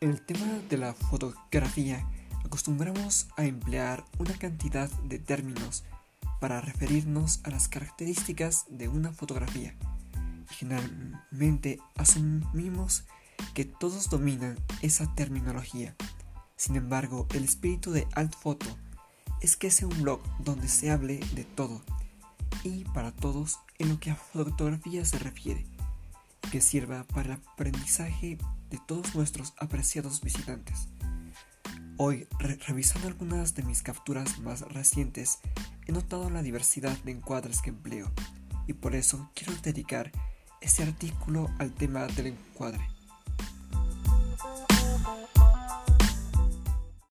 En el tema de la fotografía, acostumbramos a emplear una cantidad de términos para referirnos a las características de una fotografía. Generalmente asumimos que todos dominan esa terminología. Sin embargo, el espíritu de Alt Photo es que sea un blog donde se hable de todo y para todos en lo que a fotografía se refiere, que sirva para el aprendizaje de todos nuestros apreciados visitantes. Hoy, revisando algunas de mis capturas más recientes, he notado la diversidad de encuadres que empleo y por eso quiero dedicar este artículo al tema del encuadre.